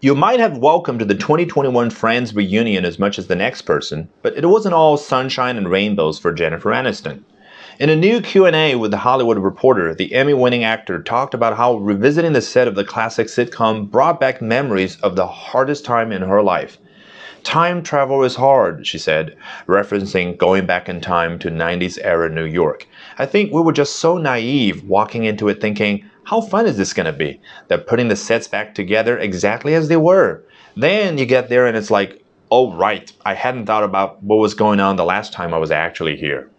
You might have welcomed the 2021 Friends reunion as much as the next person, but it wasn't all sunshine and rainbows for Jennifer Aniston. In a new Q&A with the Hollywood Reporter, the Emmy-winning actor talked about how revisiting the set of the classic sitcom brought back memories of the hardest time in her life. Time travel is hard, she said, referencing going back in time to 90s era New York. I think we were just so naive walking into it thinking, how fun is this going to be? They're putting the sets back together exactly as they were. Then you get there and it's like, oh, right, I hadn't thought about what was going on the last time I was actually here.